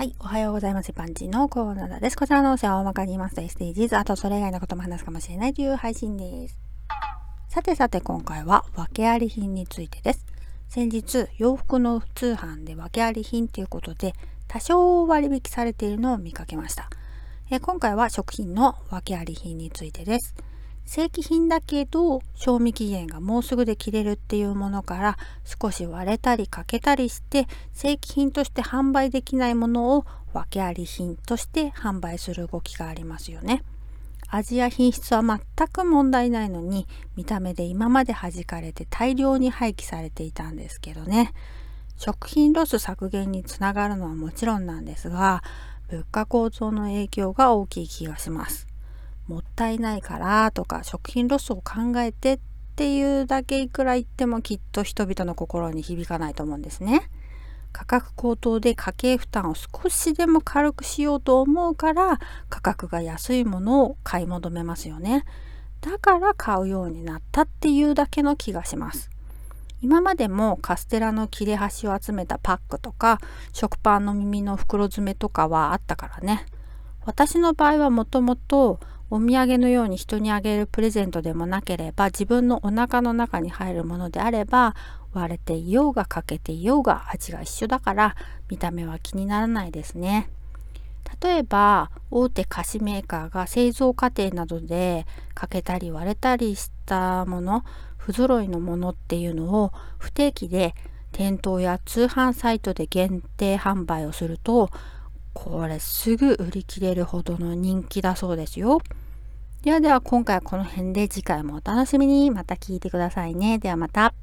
はい。おはようございます。パンチのコーナーです。こちらの音声は大まかに言いますと SDGs、あとそれ以外のことも話すかもしれないという配信です。さてさて今回は訳あり品についてです。先日、洋服の通販で訳あり品ということで多少割引されているのを見かけました。え今回は食品の訳あり品についてです。正規品だけど賞味期限がもうすぐで切れるっていうものから少し割れたり欠けたりして正規品として販売できないものを訳あり品として販売する動きがありますよね。味や品質は全く問題ないのに見た目で今まで弾かれて大量に廃棄されていたんですけどね食品ロス削減につながるのはもちろんなんですが物価高騰の影響が大きい気がしますもったいないからとか食品ロスを考えてっていうだけいくら言ってもきっと人々の心に響かないと思うんですね。価格高騰で家計負担を少しでも軽くしようと思うから価格が安いものを買い求めますよね。だから買うようになったっていうだけの気がします。今までもカステラの切れ端を集めたパックとか食パンの耳の袋詰めとかはあったからね。私の場合はもともとお土産のように人にあげるプレゼントでもなければ自分のお腹の中に入るものであれば割れていようが欠けていようが味が一緒だから見た目は気にならないですね。例えば大手菓子メーカーが製造過程などで欠けたり割れたりしたもの不揃いのものっていうのを不定期で店頭や通販サイトで限定販売をするとこれすぐ売り切れるほどの人気だそうですよ。ではでは今回はこの辺で次回もお楽しみにまた聞いてくださいね。ではまた。